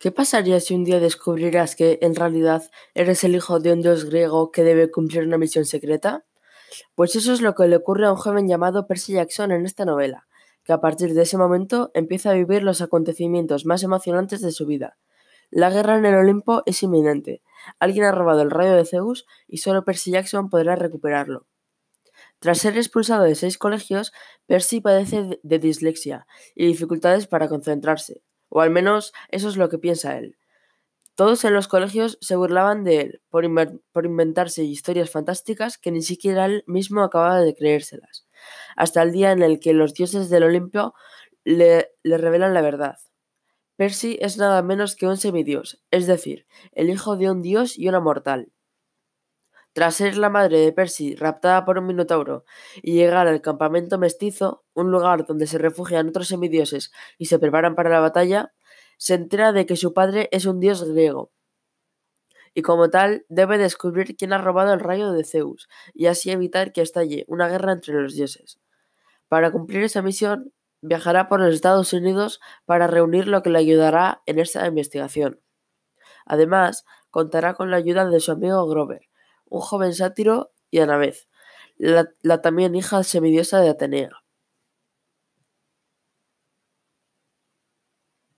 ¿Qué pasaría si un día descubrieras que, en realidad, eres el hijo de un dios griego que debe cumplir una misión secreta? Pues eso es lo que le ocurre a un joven llamado Percy Jackson en esta novela, que a partir de ese momento empieza a vivir los acontecimientos más emocionantes de su vida. La guerra en el Olimpo es inminente. Alguien ha robado el rayo de Zeus y solo Percy Jackson podrá recuperarlo. Tras ser expulsado de seis colegios, Percy padece de dislexia y dificultades para concentrarse. O al menos eso es lo que piensa él. Todos en los colegios se burlaban de él por, inventarse historias fantásticas que ni siquiera él mismo acababa de creérselas, hasta el día en el que los dioses del Olimpio le, le revelan la verdad. Percy es nada menos que un semidios, es decir, el hijo de un dios y una mortal. Tras ser la madre de Percy raptada por un minotauro y llegar al campamento mestizo, un lugar donde se refugian otros semidioses y se preparan para la batalla, se entera de que su padre es un dios griego. Y como tal, debe descubrir quién ha robado el rayo de Zeus y así evitar que estalle una guerra entre los dioses. Para cumplir esa misión, viajará por los Estados Unidos para reunir lo que le ayudará en esta investigación. Además, contará con la ayuda de su amigo Grover, un joven sátiro y a la vez, la, también hija semidiosa de Atenea.